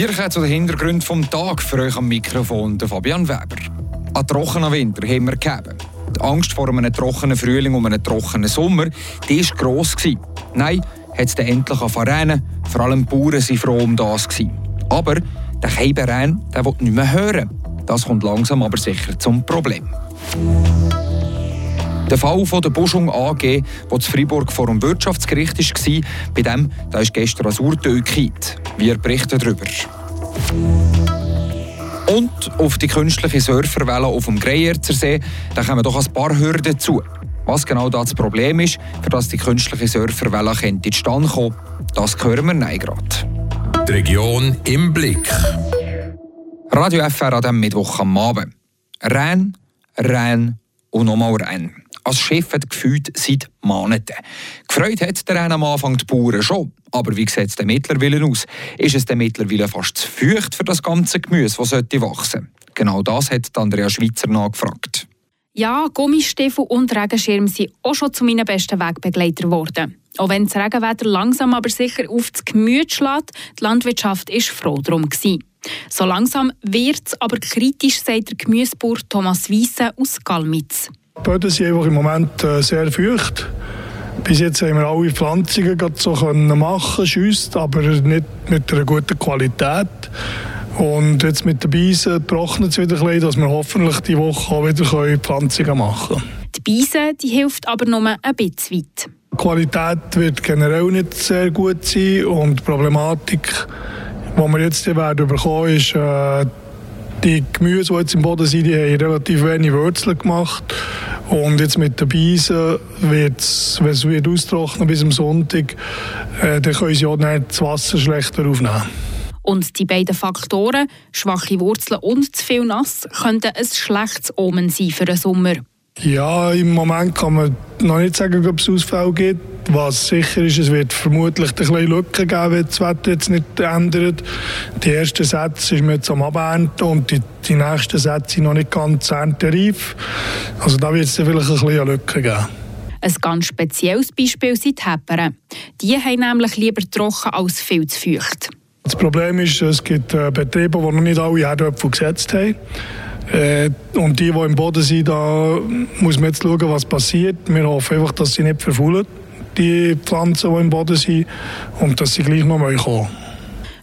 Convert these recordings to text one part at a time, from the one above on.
Kommen zu den Hintergründen vom Tag für euch am Mikrofon, der Fabian Weber. Ein trockener Winter haben wir gegeben. Die Angst vor einem trockenen Frühling und einem trockenen Sommer, war gross. Nein, hat es endlich angefangen Vor allem die Bauern waren froh um das. Aber der Keiberein der will nicht mehr hören. Das kommt langsam aber sicher zum Problem. Der Fall von der Buschung AG, der in Freiburg vor dem Wirtschaftsgericht war, bei dem da ist gestern ein Urteil gekippt. Wir berichten darüber. Und auf die künstliche Surferwelle auf dem Greyerzer See, da kommen doch ein paar Hürden zu. Was genau das Problem ist, für das die künstliche Surferwelle zustande kommen das hören wir nein gerade. Die Region im Blick. Radio FR an diesem Mittwoch am Abend. Renn, renn und nochmal renn als Chef gefühlt seit Monaten. Gefreut hat der am Anfang die Bauern schon. Aber wie sieht es denn mittlerweile aus? Ist es denn mittlerweile fast zu feucht für das ganze Gemüse, das sollte wachsen? Genau das hat Andrea Schweitzer nachgefragt. Ja, Gummistiefel und Regenschirm sind auch schon zu meinen besten Wegbegleitern geworden. Auch wenn das Regenwetter langsam aber sicher auf das Gemüse schlägt, die Landwirtschaft war froh darum. So langsam wird es aber kritisch, sagt der Gemüsebauer Thomas Wiese aus Galmitz. Die Böden sind einfach im Moment äh, sehr feucht. Bis jetzt haben wir alle Pflanzungen so machen, schüsst, aber nicht mit einer guten Qualität. Und jetzt mit den Beisen trocknet es wieder ein bisschen, dass wir hoffentlich die Woche auch wieder Pflanzungen machen können. Die Beise die hilft aber nur ein bisschen weit. Die Qualität wird generell nicht sehr gut sein und die Problematik, die wir jetzt werden bekommen, ist, äh, die Gemüse, die jetzt im Boden sind, die haben relativ wenig Wurzeln gemacht. Und jetzt mit den Beisen wird es, wenn es wird austrocknen bis am Sonntag, äh, dann können sie auch nicht das Wasser schlechter aufnehmen. Und die beiden Faktoren, schwache Wurzeln und zu viel Nass, könnten ein schlechtes Omen sein für den Sommer. Ja, im Moment kann man noch nicht sagen, ob es Ausfälle gibt. Was sicher ist, es wird vermutlich ein bisschen Lücken geben, wenn das Wetter jetzt nicht ändert. Die ersten Sätze sind jetzt am Abernten und die, die nächsten Sätze sind noch nicht ganz erntereif. Also da wird es vielleicht ein bisschen Lücken geben. Ein ganz spezielles Beispiel sind die Hepperen. Die haben nämlich lieber trocken als viel zu feucht. Das Problem ist, es gibt äh, Betriebe, die noch nicht alle Erdöpfel gesetzt haben. Äh, und die, die im Boden sind, da muss man jetzt schauen, was passiert. Wir hoffen einfach, dass sie nicht verfaulen, die Pflanzen, die im Boden sind, und dass sie gleich noch mal kommen.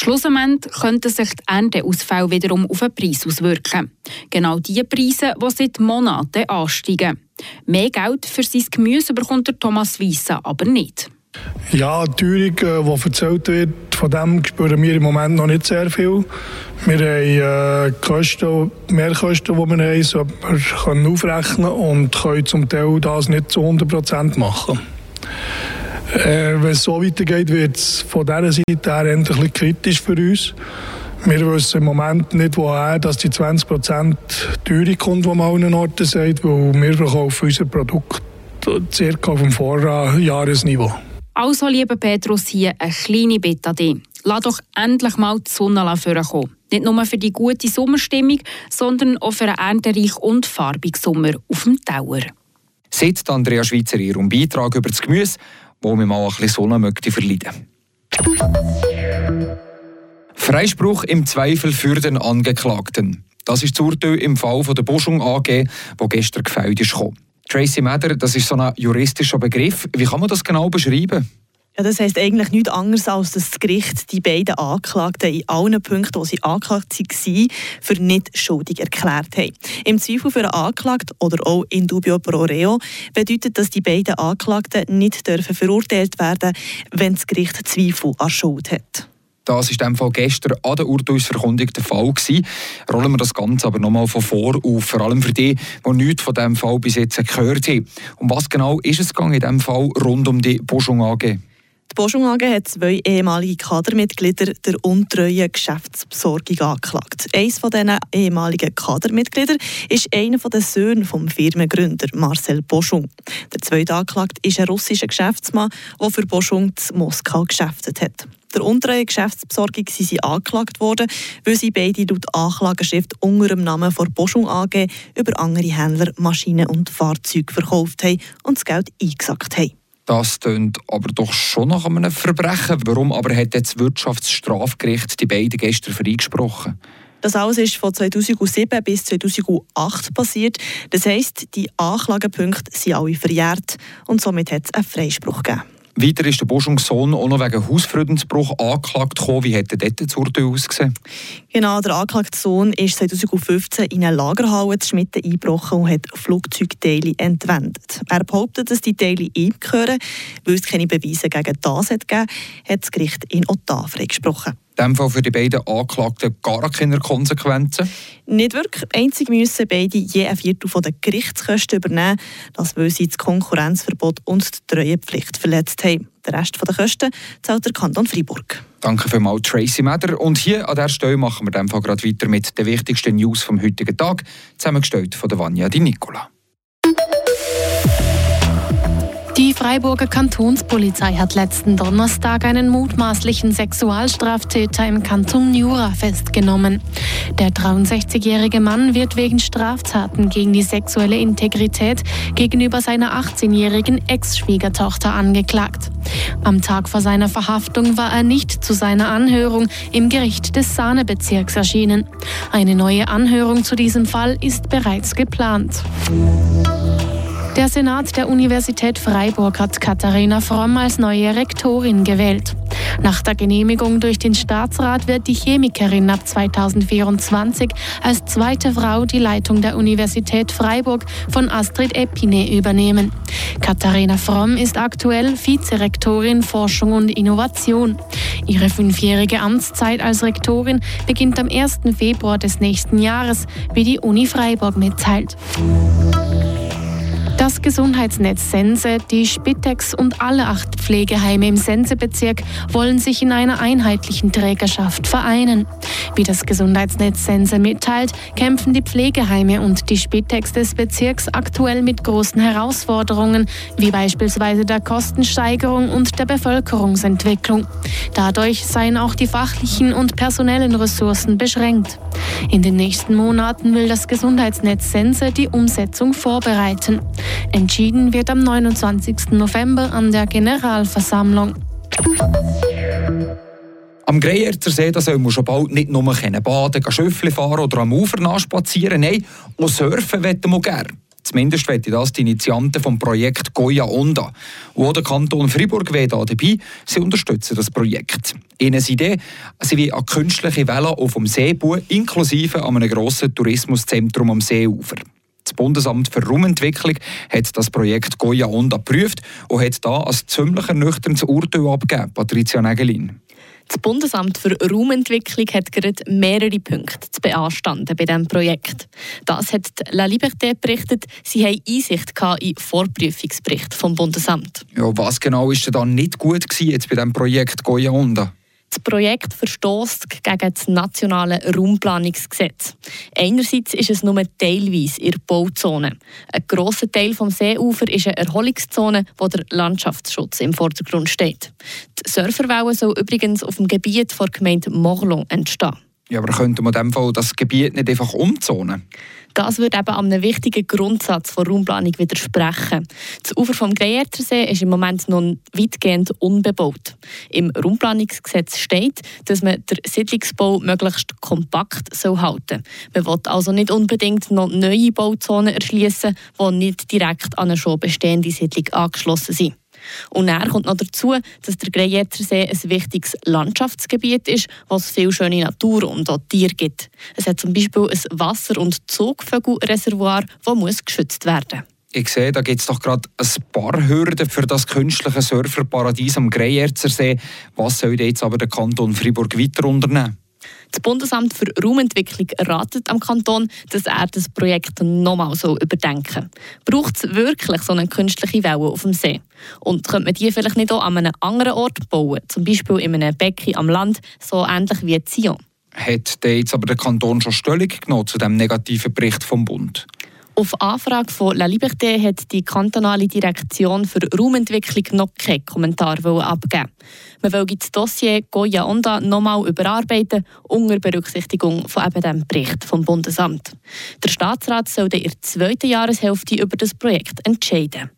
Schlussendlich könnten sich die Ernteausfälle wiederum auf den Preis auswirken. Genau die Preise, die seit Monaten ansteigen. Mehr Geld für sein Gemüse bekommt der Thomas Wiese aber nicht. Ja, die Teuerung, die äh, erzählt wird, von dem spüren wir im Moment noch nicht sehr viel. Wir haben äh, Kosten, Mehrkosten, die wir haben, so wir können aufrechnen und können zum Teil das nicht zu 100% machen. Äh, wenn es so weitergeht, wird es von dieser Seite her ein bisschen kritisch für uns. Wir wissen im Moment nicht, woher dass die 20 Teuerung kommt, die man an allen Orten sagt, weil wir verkaufen unser Produkt circa auf dem Vorjahresniveau. Also, lieber Petrus, hier eine kleine Bitte an dich. Lass doch endlich mal die Sonne vorkommen. Nicht nur für die gute Sommerstimmung, sondern auch für einen erntereichen und farbigen Sommer auf dem Tower. Sitzt Andrea Schweizer ihrem Beitrag über das Gemüse, wo wir mal ein bisschen Sonne möchte verleiden. Freispruch im Zweifel für den Angeklagten. Das ist das Urteil im Fall von der Boschung AG, wo gestern gefällt ist. Tracy Mather, das ist so ein juristischer Begriff. Wie kann man das genau beschreiben? Ja, das heisst eigentlich nichts anderes, als dass das Gericht die beiden Angeklagten in allen Punkten, wo sie angeklagt waren, für nicht schuldig erklärt haben. Im Zweifel für einen Anklagten oder auch in dubio pro reo bedeutet, dass die beiden Anklagten nicht dürfen verurteilt werden wenn das Gericht Zweifel an Schuld hat. Das war in Fall gestern an der Urteilsverkündung der Fall. Gewesen. Rollen wir das Ganze aber nochmal von vor auf, vor allem für die, die nichts von diesem Fall bis jetzt gehört haben. Um was genau ist es gegangen in diesem Fall rund um die Boschung AG? Die Boschung AG hat zwei ehemalige Kadermitglieder der untreuen Geschäftsbesorgung angeklagt. Eines von diesen ehemaligen Kadermitgliedern ist einer der Söhne des Firmengründer Marcel Boschung. Der zweite Anklagte ist ein russischer Geschäftsmann, der für Boschung in Moskau geschäftet hat. Der untreuen Geschäftsbesorgung sind sie angeklagt worden, weil sie beide laut Anklageschrift unter dem Namen von Boschung AG über andere Händler Maschinen und Fahrzeuge verkauft haben und das Geld eingesackt haben. Das tönt aber doch schon nach einem Verbrechen. Warum aber hat das Wirtschaftsstrafgericht die beiden gestern freigesprochen? Das alles ist von 2007 bis 2008 passiert. Das heisst, die Anklagepunkte sind alle verjährt und somit hat es einen Freispruch gegeben. Weiter ist der Boschungs Sohn auch noch wegen Hausfriedensbruch angeklagt gekommen. Wie hätte dort das Urteil ausgesehen? Genau, der angeklagte Sohn ist 2015 in eine Lagerhalle zu Schmitten eingebrochen und hat Flugzeugteile entwendet. Er behauptet, dass die Teile ihm gehören. Weil es keine Beweise gegen das hat hat das Gericht auch da freigesprochen. Diesem Fall für die beiden Anklagten gar keine Konsequenzen? Nicht wirklich. Einzig müssen beide je ein Viertel der Gerichtskosten übernehmen, das weil sie das Konkurrenzverbot und die Treuepflicht verletzt haben. Den Rest der Kosten zahlt der Kanton Freiburg. Danke vielmals, Tracy Meder. Und hier an dieser Stelle machen wir in gerade weiter mit den wichtigsten News vom heutigen Tag, zusammengestellt von der Vanya Di Nicola. Die Freiburger Kantonspolizei hat letzten Donnerstag einen mutmaßlichen Sexualstraftäter im Kanton Jura festgenommen. Der 63-jährige Mann wird wegen Straftaten gegen die sexuelle Integrität gegenüber seiner 18-jährigen Ex-Schwiegertochter angeklagt. Am Tag vor seiner Verhaftung war er nicht zu seiner Anhörung im Gericht des Sahnebezirks erschienen. Eine neue Anhörung zu diesem Fall ist bereits geplant. Der Senat der Universität Freiburg hat Katharina Fromm als neue Rektorin gewählt. Nach der Genehmigung durch den Staatsrat wird die Chemikerin ab 2024 als zweite Frau die Leitung der Universität Freiburg von Astrid Epine übernehmen. Katharina Fromm ist aktuell Vizerektorin Forschung und Innovation. Ihre fünfjährige Amtszeit als Rektorin beginnt am 1. Februar des nächsten Jahres, wie die Uni Freiburg mitteilt. Gesundheitsnetz Sense, die Spitex und alle acht Pflegeheime im Sensebezirk wollen sich in einer einheitlichen Trägerschaft vereinen. Wie das Gesundheitsnetz Sense mitteilt, kämpfen die Pflegeheime und die Spitex des Bezirks aktuell mit großen Herausforderungen, wie beispielsweise der Kostensteigerung und der Bevölkerungsentwicklung. Dadurch seien auch die fachlichen und personellen Ressourcen beschränkt. In den nächsten Monaten will das Gesundheitsnetz Sense die Umsetzung vorbereiten. Entschieden wird am 29. November an der Generalversammlung. Am Greyerzer See da soll man schon bald nicht nur baden, Schöffli fahren oder am Ufer nachspazieren. Nein, auch surfen wollen wir gerne. Zumindest wollen das die Initianten vom Projekt Goya Onda. Und auch der Kanton Fribourg wäre da dabei. Sie unterstützen das Projekt. Ihnen Idee, sie wie eine künstliche Welle auf dem Seebu inklusive einem grossen Tourismuszentrum am Seeufer. Das Bundesamt für Raumentwicklung hat das Projekt Goya Onda geprüft und hat da ein ziemlich ernüchterndes Urteil abgegeben. Patricia Nägelin. Das Bundesamt für Raumentwicklung hat gerade mehrere Punkte zu beanstanden bei diesem Projekt. Das hat La Liberté berichtet. Sie haben Einsicht in den Vorprüfungsbericht vom Bundesamt. Ja, was genau ist denn dann nicht gut gewesen jetzt bei diesem Projekt Goya Onda? Das Projekt verstößt gegen das nationale Raumplanungsgesetz. Einerseits ist es nur teilweise in der Bauzone. Ein grosser Teil des Seeufer ist eine Erholungszone, wo der Landschaftsschutz im Vordergrund steht. Die Surferwelle soll übrigens auf dem Gebiet der Gemeinde Morlon entstehen. Ja, aber könnte man in dem Fall das Gebiet nicht einfach umzonen? Das würde eben einem wichtigen Grundsatz der Raumplanung widersprechen. Das Ufer vom Greyertersee ist im Moment noch weitgehend unbebaut. Im Raumplanungsgesetz steht, dass man den Siedlungsbau möglichst kompakt halten soll. Man will also nicht unbedingt noch neue Bauzonen erschließen, die nicht direkt an eine schon bestehende Siedlung angeschlossen sind. Und dann kommt noch dazu, dass der Grejettersee ein wichtiges Landschaftsgebiet ist, was viel schöne Natur und auch Tiere gibt. Es hat zum Beispiel ein Wasser- und Zugvögelreservoir, das geschützt werden muss. Ich sehe, da gibt es doch gerade ein paar Hürden für das künstliche Surferparadies am Grejerzersee. Was soll jetzt aber der Kanton Fribourg weiter unternehmen? Das Bundesamt für Raumentwicklung ratet am Kanton, dass er das Projekt nochmal so überdenken. Braucht es wirklich so eine künstliche Welle auf dem See? Und könnte man die vielleicht nicht auch an einem anderen Ort bauen, zum Beispiel in einem Becken am Land, so ähnlich wie Zion? Hat jetzt aber der Kanton schon Stellung genommen zu dem negativen Bericht vom Bund? Auf Anfrage von La Liberté hat die kantonale Direktion für Raumentwicklung noch keinen Kommentar abgeben. Man will das Dossier Goya Onda nochmal überarbeiten, unter Berücksichtigung von eben dem Bericht vom Bundesamt. Der Staatsrat soll in der zweiten Jahreshälfte über das Projekt entscheiden.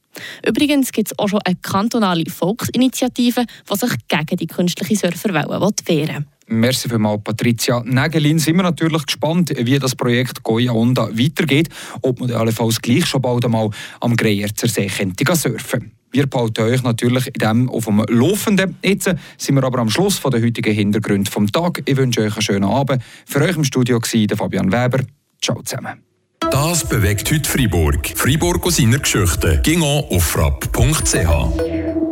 Übrigens gibt es auch schon eine kantonale Volksinitiative, die sich gegen die künstliche Surferwelle wehren will. Merci vielmals, Patricia Nägelin. Sind wir natürlich gespannt, wie das Projekt Goya Onda weitergeht, ob man allenfalls gleich schon bald einmal am Greyerzer See könnte surfen wir behalten euch natürlich in dem auf dem Laufenden. Jetzt sind wir aber am Schluss von der heutigen Hintergründe vom Tag. Ich wünsche euch einen schönen Abend. Für euch im Studio war Fabian Weber. Ciao zusammen. Das bewegt heute Freiburg. Freiburg aus seiner Geschichte. Ging auf frapp.ch.